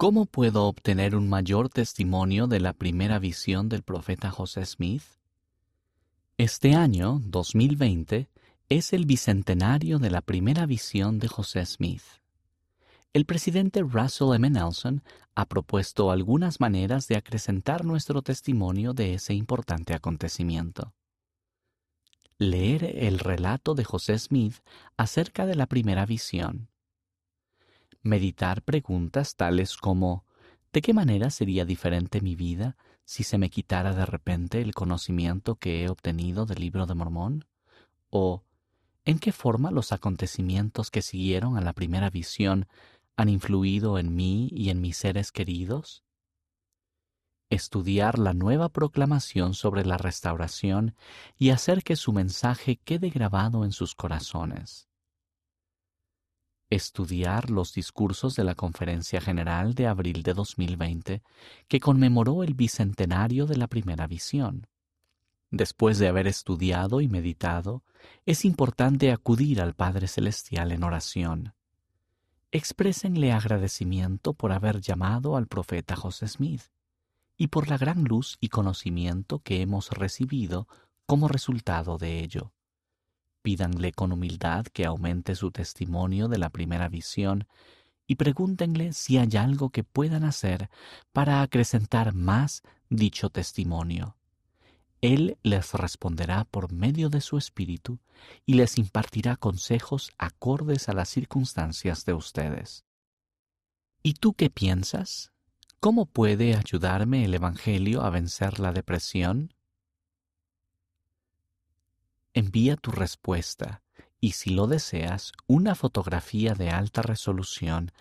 ¿Cómo puedo obtener un mayor testimonio de la primera visión del profeta José Smith? Este año, 2020, es el bicentenario de la primera visión de José Smith. El presidente Russell M. Nelson ha propuesto algunas maneras de acrecentar nuestro testimonio de ese importante acontecimiento. Leer el relato de José Smith acerca de la primera visión meditar preguntas tales como ¿de qué manera sería diferente mi vida si se me quitara de repente el conocimiento que he obtenido del libro de Mormón? ¿O en qué forma los acontecimientos que siguieron a la primera visión han influido en mí y en mis seres queridos? Estudiar la nueva proclamación sobre la restauración y hacer que su mensaje quede grabado en sus corazones estudiar los discursos de la Conferencia General de abril de 2020, que conmemoró el bicentenario de la primera visión. Después de haber estudiado y meditado, es importante acudir al Padre Celestial en oración. Exprésenle agradecimiento por haber llamado al profeta José Smith y por la gran luz y conocimiento que hemos recibido como resultado de ello. Pídanle con humildad que aumente su testimonio de la primera visión y pregúntenle si hay algo que puedan hacer para acrecentar más dicho testimonio. Él les responderá por medio de su espíritu y les impartirá consejos acordes a las circunstancias de ustedes. ¿Y tú qué piensas? ¿Cómo puede ayudarme el Evangelio a vencer la depresión? Envía tu respuesta y si lo deseas, una fotografía de alta resolución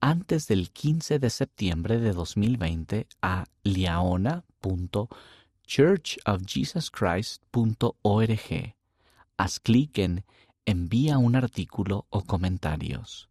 antes del 15 de septiembre de 2020 a liaona.churchofjesuschrist.org. Haz clic en Envía un artículo o comentarios.